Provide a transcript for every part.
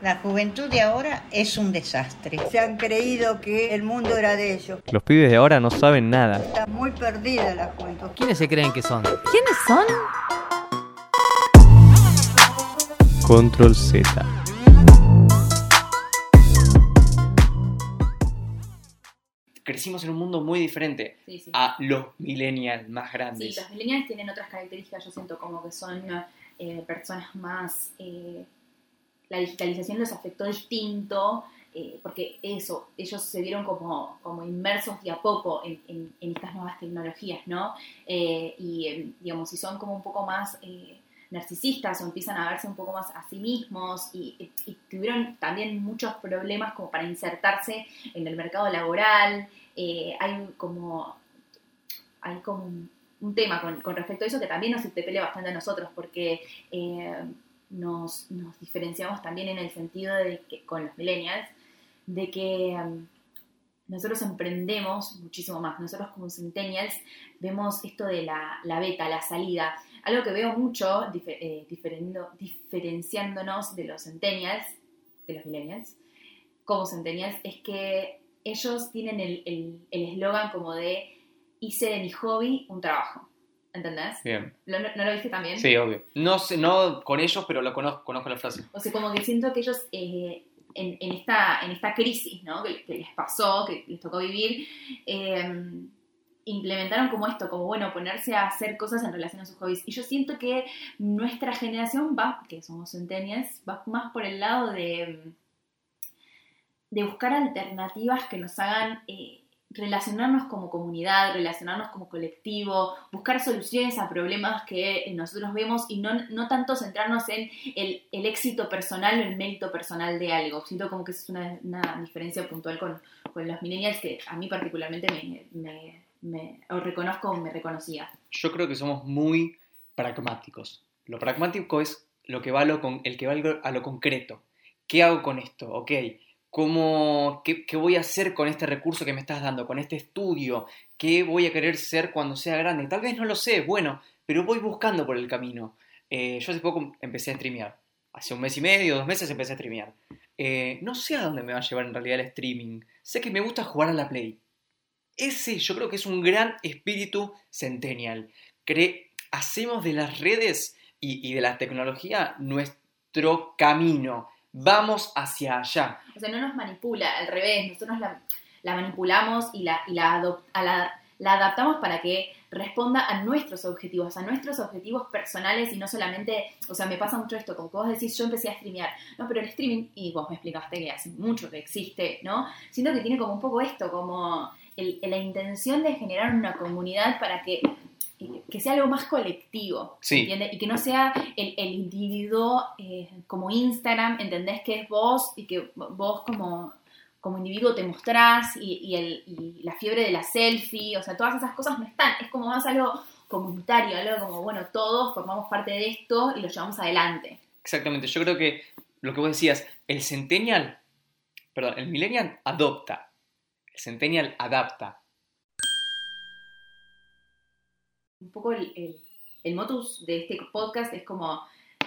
La juventud de ahora es un desastre. Se han creído que el mundo era de ellos. Los pibes de ahora no saben nada. Está muy perdida la juventud. ¿Quiénes se creen que son? ¿Quiénes son? Control Z. Crecimos en un mundo muy diferente Sí, sí. a los millennials más Sí, grandes. los millennials tienen otras características, yo siento como que son eh, personas más... eh, la digitalización los afectó distinto, eh, porque eso, ellos se vieron como, como inmersos de a poco en, estas nuevas tecnologías, ¿no? Eh, y, eh, digamos, si son como un poco más narcisistas o empiezan a verse un poco más a sí mismos y, tuvieron también muchos problemas como para insertarse en el mercado laboral, hay como hay como un, tema con, con respecto a eso que también nos interpela bastante a nosotros, porque nos, diferenciamos también en el sentido de que con los millennials, de que um, nosotros emprendemos muchísimo más. Nosotros como centennials vemos esto de la, la beta, la salida. Algo que veo mucho eh, diferenciándonos de los centennials, de los millennials, como centennials, es que ellos tienen el el- el eslogan como de hice de mi hobby un trabajo. ¿Entendés? Bien. ¿Lo- ¿No, no lo viste también? Sí, obvio. No sé, no con ellos, pero lo conozco, conozco la frase. O sea, como que siento que ellos eh, en, en esta, en esta crisis ¿no? que, que les pasó, que les tocó vivir, eh, implementaron como esto, como bueno, ponerse a hacer cosas en relación a sus hobbies. Y yo siento que nuestra generación va, que somos centennials, va más por el lado de, de buscar alternativas que nos hagan eh, relacionarnos como comunidad, relacionarnos como colectivo, buscar soluciones a problemas que nosotros vemos y no, no tanto centrarnos en el, el éxito personal o el mérito personal de algo. Siento como que es una, una diferencia puntual con, con los millennials que a mí particularmente me, me, me reconozco o me reconocía. Yo creo que somos muy pragmáticos. Lo pragmático es lo que va a lo, con, el que va a lo concreto. ¿Qué hago con esto? Ok. ¿Cómo, qué, qué voy a hacer con este recurso que me estás dando, con este estudio? ¿Qué voy a querer ser cuando sea grande? Tal vez no lo sé, bueno, pero voy buscando por el camino. Eh, yo hace poco empecé a streamear. Hace un mes y medio, dos meses empecé a streamear. Eh, no sé a dónde me va a llevar en realidad el streaming. Sé que me gusta jugar a la Play. Ese yo creo que es un gran espíritu centennial. Cre- hacemos de las redes y, y de la tecnología nuestro camino. Vamos hacia allá. O sea, no nos manipula, al revés, nosotros la, la manipulamos y, la, y la, adop- a la, adaptamos para que responda a nuestros objetivos, a nuestros objetivos personales y no solamente, o sea, me pasa mucho esto, como que vos decís, yo empecé a streamear, no, pero el streaming, y vos me explicaste que hace mucho que existe, ¿no? Siento que tiene como un poco esto, como el- la intención de generar una comunidad para que que sea algo más colectivo, Sí. ¿entiendes? Y que no sea el, el individuo eh, como Instagram, ¿entendés? Que es vos y que vos como, como individuo te mostrás y, y el, y la fiebre de la selfie, o sea, todas esas cosas no están, es como más algo comunitario, algo como, bueno, todos formamos parte de esto y lo llevamos adelante. Exactamente. Yo creo que lo que vos decías, el centennial, perdón, el millennial adopta. El centennial adapta. Un poco el, el, motus de este podcast es como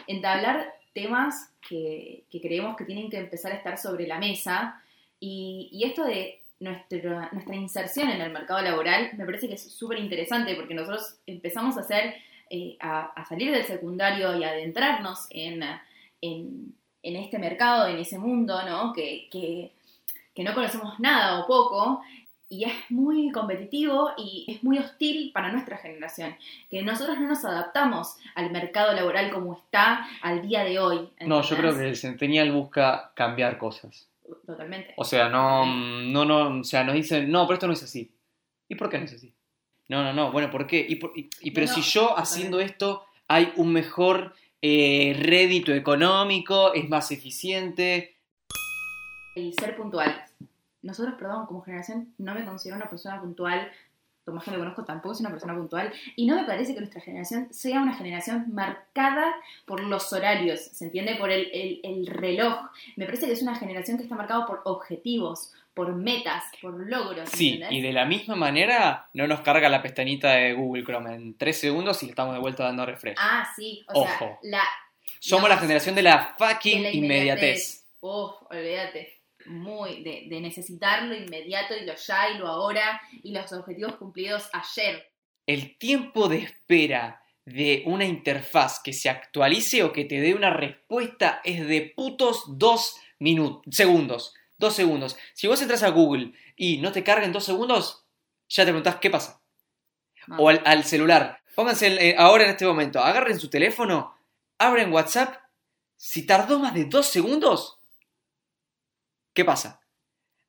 entablar temas que, que creemos que tienen que empezar a estar sobre la mesa y, y esto de nuestra, nuestra inserción en el mercado laboral me parece que es súper interesante porque nosotros empezamos a hacer, eh, a, a salir del secundario y adentrarnos en, en, en este mercado, en ese mundo, ¿no? Que, que no conocemos nada o poco y es muy competitivo y es muy hostil para nuestra generación, que nosotros no nos adaptamos al mercado laboral como está al día de hoy. No, yo creo que el centennial busca cambiar cosas. Totalmente. O sea, no, no, no, o sea, nos dicen, no, pero esto no es así. ¿Y por qué no es así? No, no, no, bueno, ¿por qué? Y, por- y- y- pero No, si yo haciendo esto hay un mejor eh, rédito económico, es más eficiente. El ser puntual. Nosotros, perdón, como generación, no me considero una persona puntual. Tomás que lo conozco tampoco es una persona puntual. Y no me parece que nuestra generación sea una generación marcada por los horarios, ¿se entiende? Por el, el- el reloj. Me parece que es una generación que está marcada por objetivos, por metas, por logros. Sí, ¿entendés? y de la misma manera no nos carga la pestañita de Google Chrome en tres segundos y estamos de vuelta dando refresh. Ah, sí. O sea, Ojo. la, Somos la generación de la fucking de la inmediatez. Uf, olvídate. Muy de, de necesitar lo inmediato y lo ya y lo ahora y los objetivos cumplidos ayer. El tiempo de espera de una interfaz que se actualice o que te dé una respuesta es de putos dos minutos, segundos. Dos segundos. Si vos entras a Google y no te carga en dos segundos, ya te preguntás qué pasa. No. O al, al celular. Pónganse eh, ahora en este momento, agarren su teléfono, abren WhatsApp. Si tardó más de dos segundos, ¿qué pasa?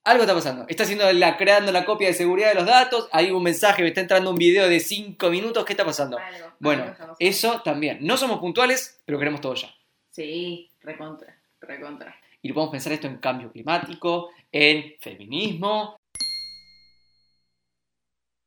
Algo está pasando. Está haciendo la, creando la copia de seguridad de los datos. Hay un mensaje, me está entrando un video de cinco minutos. ¿Qué está pasando? Algo, Bueno, algo. Eso también. No somos puntuales, pero queremos todo ya. Sí, recontra, recontra. Y podemos pensar esto en cambio climático, en feminismo.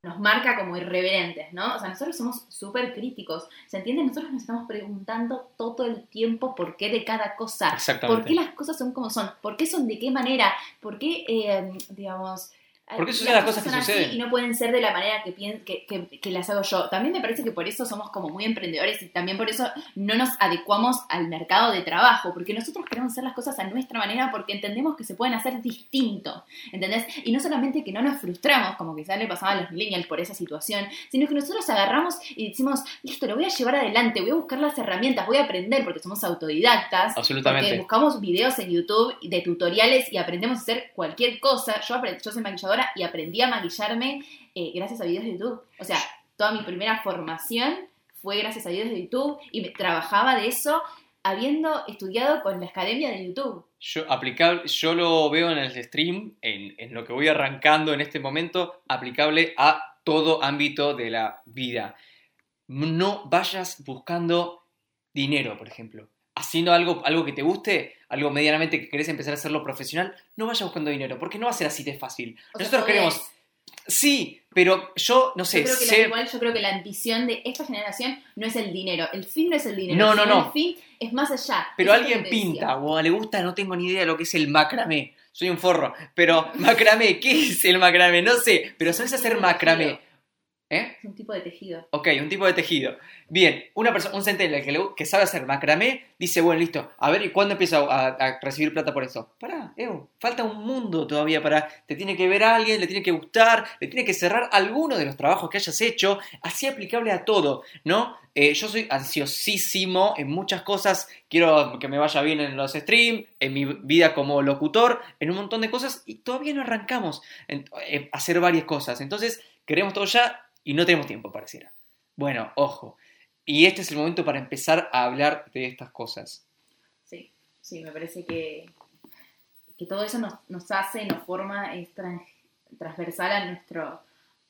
Nos marca como irreverentes, ¿no? O sea, nosotros somos súper críticos. ¿Se entiende? Nosotros nos estamos preguntando todo el tiempo por qué de cada cosa. ¿Por qué las cosas son como son? ¿Por qué son de qué manera? ¿Por qué, eh, digamos... ¿Por qué suceden las cosas que son suceden? Y no pueden ser de la manera que, que, que- que las hago yo. También me parece que por eso somos como muy emprendedores y también por eso no nos adecuamos al mercado de trabajo, porque nosotros queremos hacer las cosas a nuestra manera porque entendemos que se pueden hacer distinto, ¿entendés? Y no solamente que no nos frustramos, como quizás le pasaba a los millennials por esa situación, sino que nosotros agarramos y decimos, listo, lo voy a llevar adelante, voy a buscar las herramientas, voy a aprender porque somos autodidactas. Absolutamente. Porque buscamos videos en YouTube de tutoriales y aprendemos a hacer cualquier cosa. Yo, aprend- yo soy maquilladora y aprendí a maquillarme eh, gracias a videos de YouTube. O sea, toda mi primera formación fue gracias a videos de YouTube y me, trabajaba de eso habiendo estudiado con la academia de YouTube. Yo, aplicable, yo lo veo en el stream, en, en lo que voy arrancando en este momento, aplicable a todo ámbito de la vida. No vayas buscando dinero, por ejemplo. Haciendo algo, algo que te guste, algo medianamente que querés empezar a hacerlo profesional, no vayas buscando dinero, porque no va a ser así de fácil. O sea, Nosotros podés. queremos... Sí, pero yo, no sé, Yo creo que sé- la, igual yo creo que la ambición de esta generación no es el dinero. El fin no es el dinero. No, no, no. El fin es más allá. Pero Eso alguien pinta o le gusta, no tengo ni idea de lo que es el macramé. Soy un forro. Pero macramé, ¿qué es el macramé? No sé. Pero ¿sabes hacer macramé? ¿Eh? Es un tipo de tejido. Ok, un tipo de tejido. Bien, una persona, un centennial que, le- que sabe hacer macramé dice, bueno, listo, a ver, ¿y cuándo empiezo a, a recibir plata por eso? Pará, Evo, falta un mundo todavía para... Te tiene que ver a alguien, le tiene que gustar, le tiene que cerrar alguno de los trabajos que hayas hecho, así aplicable a todo, ¿no? Eh, yo soy ansiosísimo en muchas cosas, quiero que me vaya bien en los streams, en mi vida como locutor, en un montón de cosas, y todavía no arrancamos a hacer varias cosas. Entonces, queremos todo ya y no tenemos tiempo, pareciera. Bueno, ojo. Y este es el momento para empezar a hablar de estas cosas. Sí, sí, me parece que, que todo eso nos, nos hace, nos forma, es tran- transversal a nuestro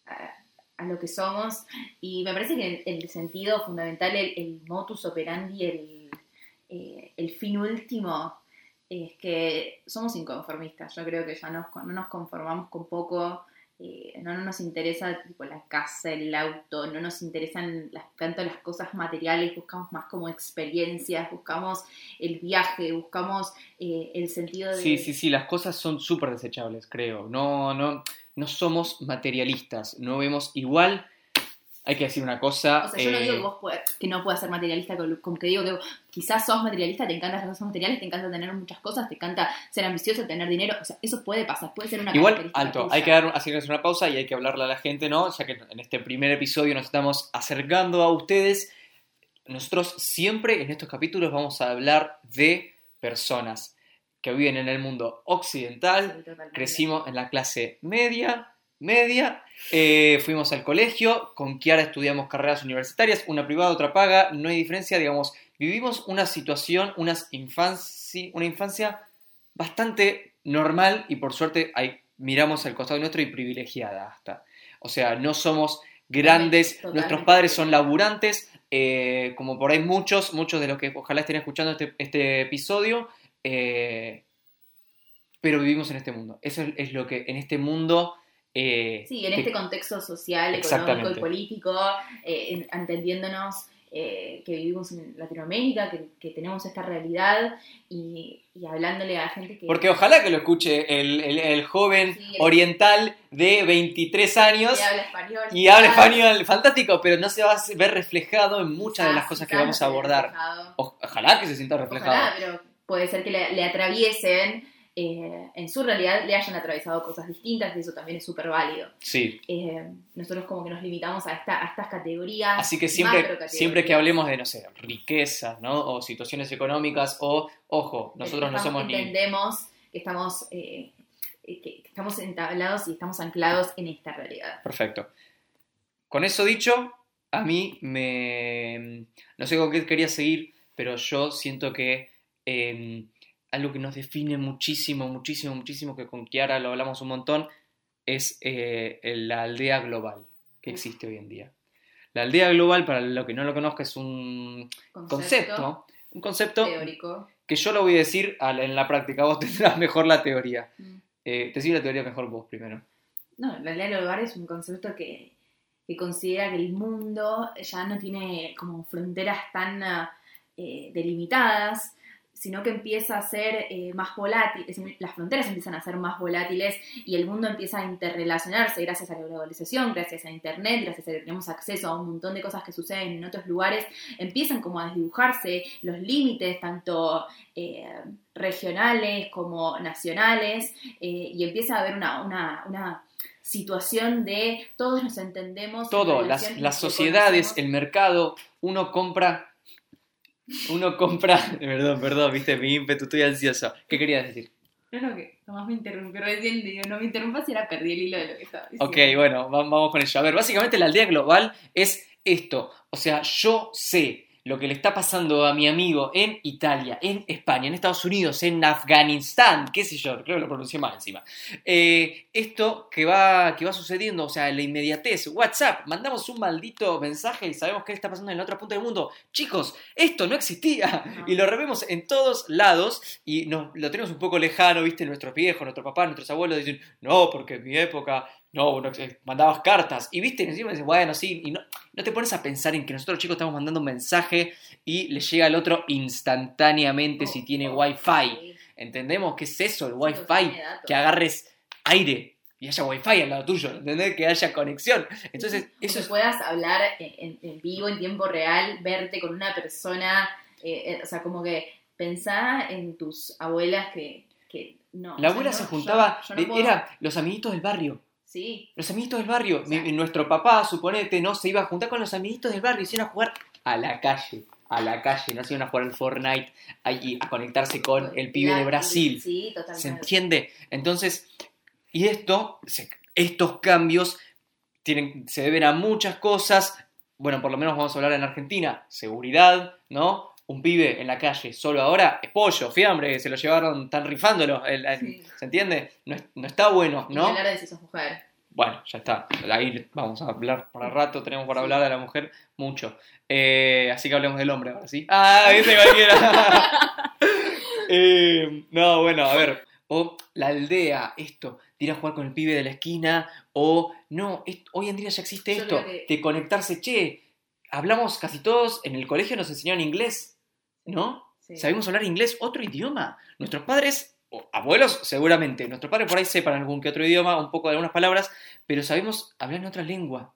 a, lo que somos. Y me parece que el, sentido fundamental, el, el modus operandi, el, eh, el fin último, es que somos inconformistas. Yo creo que ya nos- no nos conformamos con poco. Eh, no, no nos interesa tipo, la casa, el auto, no nos interesan las, tanto las cosas materiales, buscamos más como experiencias, buscamos el viaje, buscamos eh, el sentido de... Sí, sí, sí, las cosas son súper desechables, creo. No, no, no somos materialistas, no vemos igual. Hay que decir una cosa. O sea, yo no eh, digo que vos que no puedas ser materialista, con que digo que quizás sos materialista, te encantan las cosas materiales, te encanta tener muchas cosas, te encanta ser ambicioso, tener dinero, o sea, eso puede pasar, puede ser una Igual, alto, hay que dar, hacerles una pausa y hay que hablarle a la gente, ¿no? Ya que en este primer episodio nos estamos acercando a ustedes. Nosotros siempre en estos capítulos vamos a hablar de personas que viven en el mundo occidental, Sí, crecimos en la clase media, media, eh, fuimos al colegio, con Kiara estudiamos carreras universitarias, una privada, otra paga, no hay diferencia, digamos, vivimos una situación, unas infanci- una infancia bastante normal y por suerte miramos al costado nuestro y privilegiada hasta. O sea, no somos grandes, Totalmente. nuestros padres son laburantes, eh, como por ahí muchos, muchos de los que ojalá estén escuchando este, este episodio, eh, pero vivimos en este mundo. Eso es, es lo que en este mundo... eh, Sí, en que- este contexto social, económico y político, eh, en- entendiéndonos eh, que vivimos en Latinoamérica, que, que tenemos esta realidad y, y hablándole a gente que... Porque ojalá que lo escuche el, el- el joven Sí, el- oriental de 23 años que habla español. y habla español fantástico, pero no se va a ver reflejado en muchas de las cosas que vamos a abordar. reflejado. Ojalá que se sienta reflejado. Ojalá, pero puede ser que le, le atraviesen, eh, en su realidad le hayan atravesado cosas distintas y eso también es súper válido. Sí. Eh, nosotros como que nos limitamos a, esta, a estas categorías. Así que siempre, siempre que hablemos de, no sé, riqueza, ¿no? O situaciones económicas, o, ojo, nosotros no somos ni... Entendemos que estamos, eh, que estamos entablados y estamos anclados en esta realidad. Perfecto. Con eso dicho, a mí me... No sé con qué quería seguir, pero yo siento que eh, algo que nos define muchísimo, muchísimo, muchísimo, que con Kiara lo hablamos un montón, es eh, la aldea global que existe hoy en día. La aldea global, para lo que no lo conozca, es un concepto, un concepto teórico. que yo lo voy a decir en la práctica, vos tendrás mejor la teoría. Mm. Eh, te sigo la teoría mejor vos primero. No, la del hogar es un concepto que, que considera que el mundo ya no tiene como fronteras tan eh, delimitadas, sino que empieza a ser eh, más volátil, es- las fronteras empiezan a ser más volátiles y el mundo empieza a interrelacionarse gracias a la globalización, gracias a Internet, gracias a que tenemos acceso a un montón de cosas que suceden en otros lugares, empiezan como a desdibujarse los límites, tanto eh, regionales como nacionales, eh, y empieza a haber una, una, una situación de todos nos entendemos. en Todo, las, las sociedades, el mercado, uno compra... Uno compra... Perdón, perdón, viste, mi ímpetu, estoy ansioso. ¿Qué querías decir? No, no, que Tomás me interrumpió recién, digo, no me interrumpas y ahora perdí el hilo de lo que estaba diciendo. Ok, bueno, va- vamos con ello. A ver, básicamente la aldea global es esto. O sea, yo sé lo que le está pasando a mi amigo en Italia, en España, en Estados Unidos, en Afganistán, qué sé yo, creo que lo pronuncié mal encima. Eh, esto que va, que va sucediendo, o sea, la inmediatez, WhatsApp, mandamos un maldito mensaje y sabemos qué está pasando en la otra punta del mundo. Chicos, esto no existía. No. Y lo revemos en todos lados y nos, lo tenemos un poco lejano, ¿viste? Nuestros viejos, nuestro papá, nuestros abuelos dicen, no, porque en mi época, no, no, eh, mandabas cartas. Y viste, y encima dices, bueno, sí, y no, no te pones a pensar en que nosotros chicos estamos mandando un mensaje y le llega al otro instantáneamente si tiene Oh, wifi. ¿Entendemos qué es eso, el wifi? datos. Que agarres aire y haya wifi al lado tuyo, ¿entendés? Que haya conexión. Entonces, eso que es... puedas hablar en, en- vivo, en tiempo real, verte con una persona, eh, eh, o sea, como que pensá en tus abuelas que, que no. La o sea, abuela no, se juntaba, yo no de- puedo- era los amiguitos del barrio. Sí, Los amiguitos del barrio. O sea- Mi- nuestro papá, suponete, no se iba a juntar con los amiguitos del barrio y se iban a jugar a la calle. A la calle, no se iban a jugar al Fortnite ahí, a conectarse con el pibe de Brasil. Sí, ¿Se totalmente. entiende? Entonces, y esto, se- estos cambios tienen, se deben a muchas cosas. Bueno, por lo menos vamos a hablar en Argentina. Seguridad, ¿no? Un pibe en la calle solo ahora es pollo, fiambre, se lo llevaron, tan rifándolo. el- el- Sí. ¿Se entiende? No, no está bueno, Y ¿no? hablar de si sos mujer. Bueno, ya está. Ahí vamos a hablar para rato. Tenemos para hablar de la mujer mucho. Eh, así que hablemos del hombre ahora, ¿sí? ¡Ah! ¿Viste cualquiera? Eh, no, bueno, a ver. O la aldea, esto, de ir a jugar con el pibe de la esquina. O, no, es- hoy en día ya existe Yo esto, que- de conectarse. Che, hablamos casi todos, en el colegio nos enseñaron inglés, ¿no? Sí. Sabemos hablar inglés, otro idioma. Nuestros padres, o abuelos seguramente, nuestros padres por ahí sepan algún que otro idioma, un poco de algunas palabras, pero sabemos hablar en otra lengua.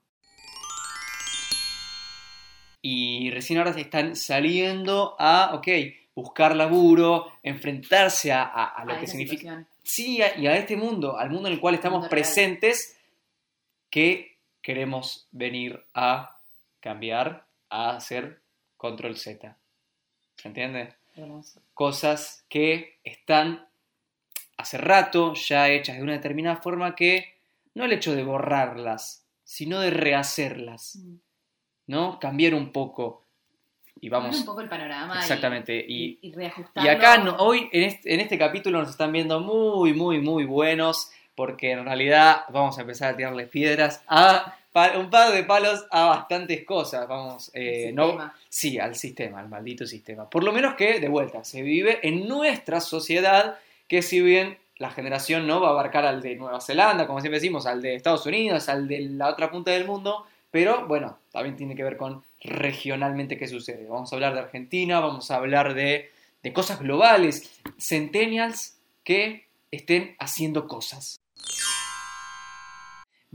Y recién ahora se están saliendo a, ok, buscar laburo, enfrentarse a, a- a lo A que significa... situación. Sí, a- y a este mundo, al mundo en el cual estamos presentes, que queremos venir a cambiar, a hacer control Z. ¿Se entiende? Hermoso. cosas que están hace rato ya hechas de una determinada forma que no el hecho de borrarlas, sino de rehacerlas, Mm. ¿no? Cambiar un poco y Cambiar vamos un poco el panorama. exactamente Y, y, y reajustarlo. y acá no- hoy en este, en este capítulo nos están viendo muy muy muy buenos porque en realidad vamos a empezar a tirarle piedras a un par de palos a bastantes cosas, vamos, eh, no. Sí, al sistema, al maldito sistema. Por lo menos que, de vuelta, se vive en nuestra sociedad, que si bien la generación no va a abarcar al de Nueva Zelanda, como siempre decimos, al de Estados Unidos, al de la otra punta del mundo, pero bueno, también tiene que ver con regionalmente qué sucede. Vamos a hablar de Argentina, vamos a hablar de, de cosas globales, centennials que estén haciendo cosas.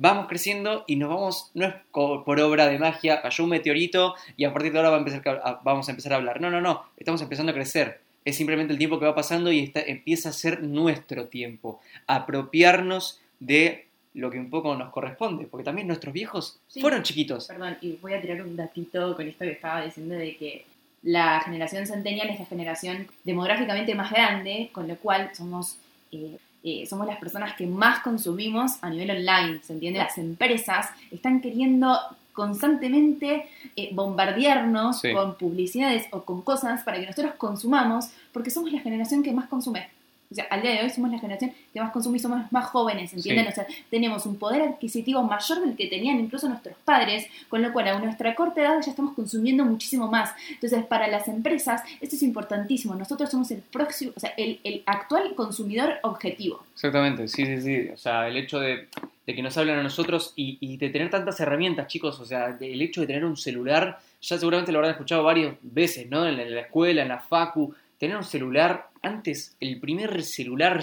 Vamos creciendo y nos vamos, no es por obra de magia, cayó un meteorito y a partir de ahora va a empezar a- a- vamos a empezar a hablar. No, no, no, estamos empezando a crecer. Es simplemente el tiempo que va pasando y está- empieza a ser nuestro tiempo. Apropiarnos de lo que un poco nos corresponde, porque también nuestros viejos Sí. fueron chiquitos. Perdón, y voy a tirar un datito con esto que estaba diciendo de que la generación centennial es la generación demográficamente más grande, con lo cual somos, eh, eh, somos las personas que más consumimos a nivel online, ¿se entiende? Las empresas están queriendo constantemente eh, bombardearnos Sí. con publicidades o con cosas para que nosotros consumamos, porque somos la generación que más consume. O sea, al día de hoy somos la generación que más consume y somos más jóvenes, ¿entienden? Sí. O sea, tenemos un poder adquisitivo mayor del que tenían incluso nuestros padres, con lo cual a nuestra corta edad ya estamos consumiendo muchísimo más. Entonces, para las empresas, esto es importantísimo. Nosotros somos el próximo, o sea, el, el actual consumidor objetivo. Exactamente, sí, sí, sí. O sea, el hecho de, de que nos hablan a nosotros y, y de tener tantas herramientas, chicos, o sea, el hecho de tener un celular, ya seguramente lo habrán escuchado varias veces, ¿no? En la, en la escuela, en la facu, tener un celular, antes el primer celular,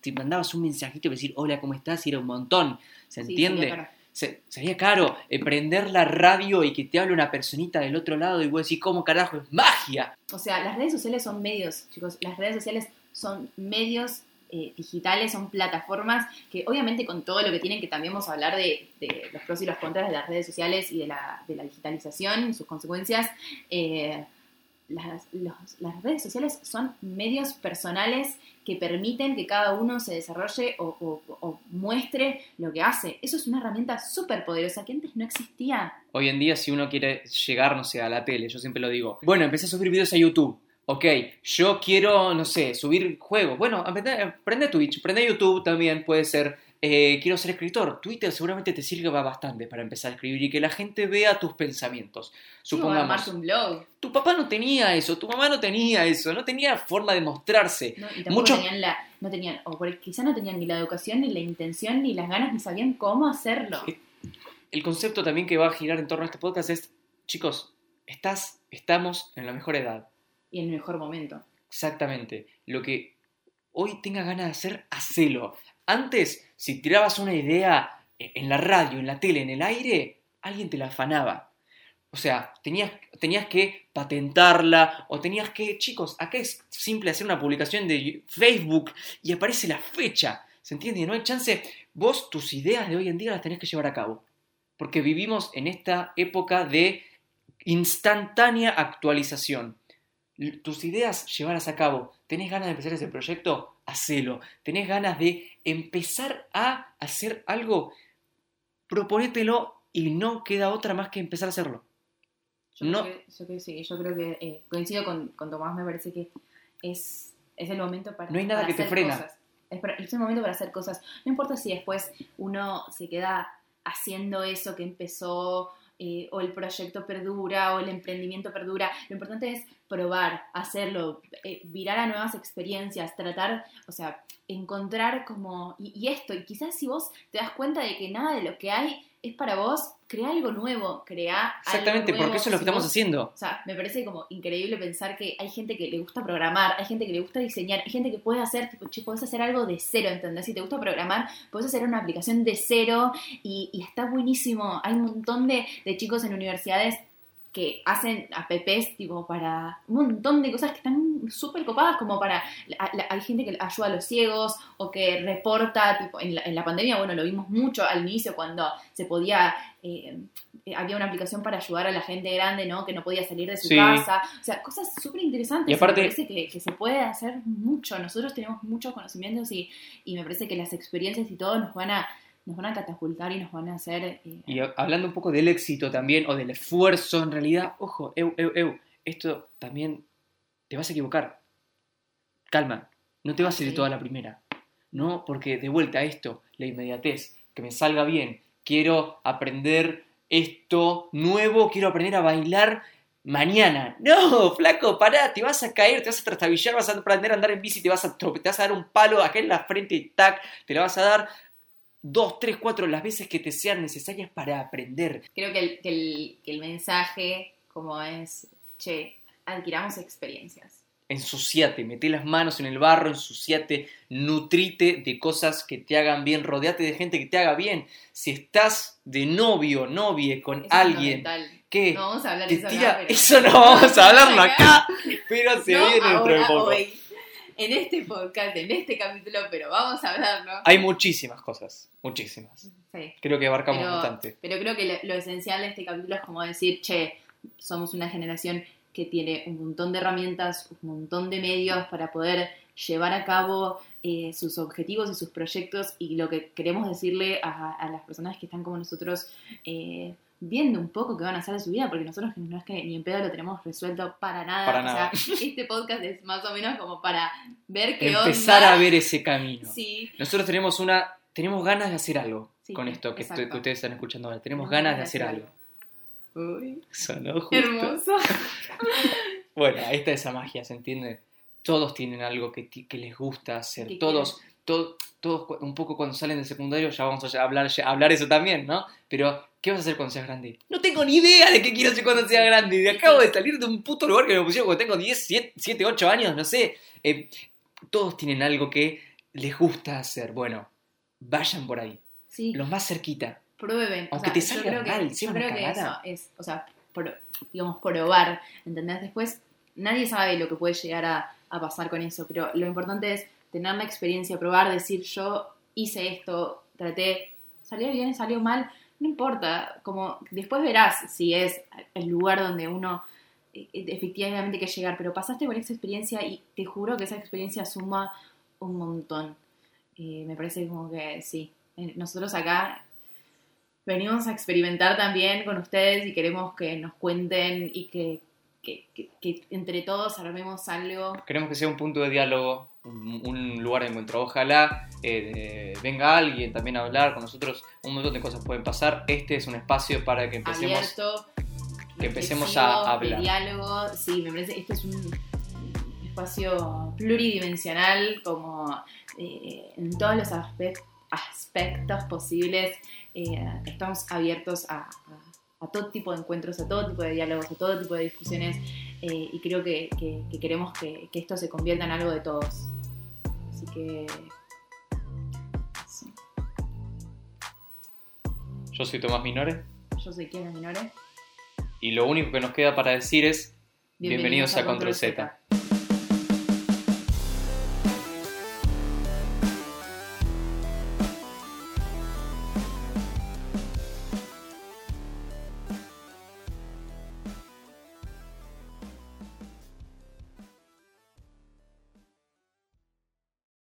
te mandabas un mensajito y decir, hola, ¿cómo estás? Y era un montón, ¿se Sí, entiende? sería caro. se, sería caro eh, prender la radio y que te hable una personita del otro lado y vos decís, ¿cómo carajo es magia? O sea, las redes sociales son medios, chicos. Las redes sociales son medios eh, digitales, son plataformas que obviamente con todo lo que tienen, que también vamos a hablar de, de los pros y los contras de las redes sociales y de la, de la digitalización y sus consecuencias, eh, las, redes sociales son medios personales que permiten que cada uno se desarrolle o, muestre lo que hace. Eso es una herramienta súper poderosa que antes no existía. Hoy en día, si uno quiere llegar, no sé, a la tele, yo siempre lo digo. Bueno, empecé a subir videos a YouTube. Ok, yo quiero, no sé, subir juegos. Bueno, aprende, prende Twitch, prende YouTube también, puede ser. Eh, quiero ser escritor. Twitter seguramente te sirva bastante para empezar a escribir y que la gente vea tus pensamientos. Supongamos. Un blog. tu papá no tenía eso, tu mamá no tenía eso, no tenía forma de mostrarse. ¿no? Y tampoco Mucho- tenían la, no tenían, o quizá no tenían ni la educación, ni la intención, ni las ganas, ni sabían cómo hacerlo. El concepto también que va a girar en torno a este podcast es, chicos, estás, estamos en la mejor edad. Y en el mejor momento. Exactamente. Lo que hoy tengas ganas de hacer, hacelo. Antes, si tirabas una idea en la radio, en la tele, en el aire, alguien te la afanaba. O sea, tenías, tenías que patentarla o tenías que, chicos, acá es simple hacer una publicación de Facebook y aparece la fecha. ¿Se entiende? No hay chance. Vos tus ideas de hoy en día las tenés que llevar a cabo. Porque vivimos en esta época de instantánea actualización. Tus ideas, llevarlas a cabo. ¿Tenés ganas de empezar ese proyecto? Hacelo. ¿Tenés ganas de empezar a hacer algo? Proponételo y no queda otra más que empezar a hacerlo. Yo, No. creo, que, yo creo que sí, yo creo que eh, coincido con, con Tomás, me parece que es, es el momento para No hay nada para que te frena. cosas. Es, para- es el momento para hacer cosas. No importa si después uno se queda haciendo eso que empezó, eh, o el proyecto perdura, o el emprendimiento perdura. Lo importante es probar, hacerlo, eh, virar a nuevas experiencias, tratar, o sea, encontrar como, y, y esto, y quizás si vos te das cuenta de que nada de lo que hay es para vos, crea algo nuevo, crea Exactamente, algo nuevo. porque eso es lo que Si estamos vos- haciendo. o sea, me parece como increíble pensar que hay gente que le gusta programar, hay gente que le gusta diseñar, hay gente que puede hacer, tipo, che, podés hacer algo de cero, ¿entendés? Si te gusta programar, podés hacer una aplicación de cero y, y está buenísimo. Hay un montón de, de chicos en universidades que hacen apps tipo para un montón de cosas que están súper copadas como para hay gente que ayuda a los ciegos o que reporta tipo en la, en la pandemia bueno lo vimos mucho al inicio cuando se podía eh, eh, había una aplicación para ayudar a la gente grande no que no podía salir de su Sí. casa. O sea cosas súper interesantes Y aparte- me parece que, que se puede hacer mucho. Nosotros tenemos muchos conocimientos y, y me parece que las experiencias y todo nos van a nos van a catapultar y nos van a hacer eh, Y hablando un poco del éxito también, o del esfuerzo, en realidad, ojo, eu, eu, eu, esto también te vas a equivocar. Calma, no te va a salir Sí. toda la primera. No, porque de vuelta a esto, la inmediatez, que me salga bien, quiero aprender esto nuevo, quiero aprender a bailar mañana. No, flaco, pará, te vas a caer, te vas a trastabillar, vas a aprender a andar en bici, te vas a, te vas a dar un palo acá en la frente y tac, te la vas a dar dos, tres, cuatro, las veces que te sean necesarias para aprender. Creo que el, que el- que el mensaje como es, che, adquiramos experiencias. Ensuciate, mete las manos en el barro, ensuciate, nutrite de cosas que te hagan bien, rodeate de gente que te haga bien. Si estás de novio, novie con Eso alguien que No vamos a hablar te de eso tira, acá, pero- eso no vamos a hablarlo acá, pero se No viene dentro de poco. hoy, en este podcast, en este capítulo, pero vamos a hablarlo. Hay muchísimas cosas, muchísimas. Sí. Creo que abarcamos Pero, bastante. pero creo que lo, lo esencial de este capítulo es como decir, che, somos una generación que tiene un montón de herramientas, un montón de medios para poder llevar a cabo eh, sus objetivos y sus proyectos y lo que queremos decirle a, a las personas que están como nosotros eh, viendo un poco qué van a hacer de su vida, porque nosotros no es que ni en pedo lo tenemos resuelto para nada. Para o nada. sea, este podcast es más o menos como para ver qué Empezar onda. a ver ese camino. Sí, Nosotros tenemos una, tenemos ganas de hacer algo Sí, con esto que, ustedes están escuchando ahora. Tenemos ganas de hacer algo. Uy, Sonó justo. hermoso. Bueno, ahí está esa magia, ¿se entiende? Todos tienen algo que, les gusta hacer. Todos, to- todos, cu- un poco cuando salen del secundario, ya vamos a hablar, ya- hablar eso también, ¿no? Pero, ¿qué vas a hacer cuando seas grande? No tengo ni idea de qué quiero hacer cuando sea grande. De acabo de salir de un puto lugar que me pusieron cuando tengo 10, 7, 8 años, no sé. Eh, todos tienen algo que les gusta hacer. Bueno, vayan por ahí. Sí. Los más cerquita. prueben. Aunque o sea, te yo salga mal, sea yo una creo que eso cagada. es, o sea, digamos, probar, ¿entendés? Después, nadie sabe lo que puede llegar a, a pasar con eso, pero lo importante es tener la experiencia, probar, decir, yo hice esto, traté, salió bien, salió mal, no importa, como después verás si es el lugar donde uno eh, efectivamente quiere llegar, pero pasaste por esa experiencia y te juro que esa experiencia suma un montón. Eh, me parece como que sí, eh, nosotros acá venimos a experimentar también con ustedes y queremos que nos cuenten y que, que- que- que entre todos armemos algo. Queremos que sea un punto de diálogo, un, un lugar de encuentro. Ojalá eh, venga alguien también a hablar con nosotros. Un montón de cosas pueden pasar. Este es un espacio para que empecemos. abierto, que empecemos a hablar. De diálogo, sí, me parece, este es un espacio pluridimensional, como eh, en todos los aspe- aspectos posibles, eh, estamos abiertos a, a- a todo tipo de encuentros, a todo tipo de diálogos, a todo tipo de discusiones, eh, y creo que, que- que queremos que, que esto se convierta en algo de todos. Que... sí. Yo soy Tomás Minore Yo soy Kiana Minore. y lo único que nos queda para decir es bienvenidos, a Control Z.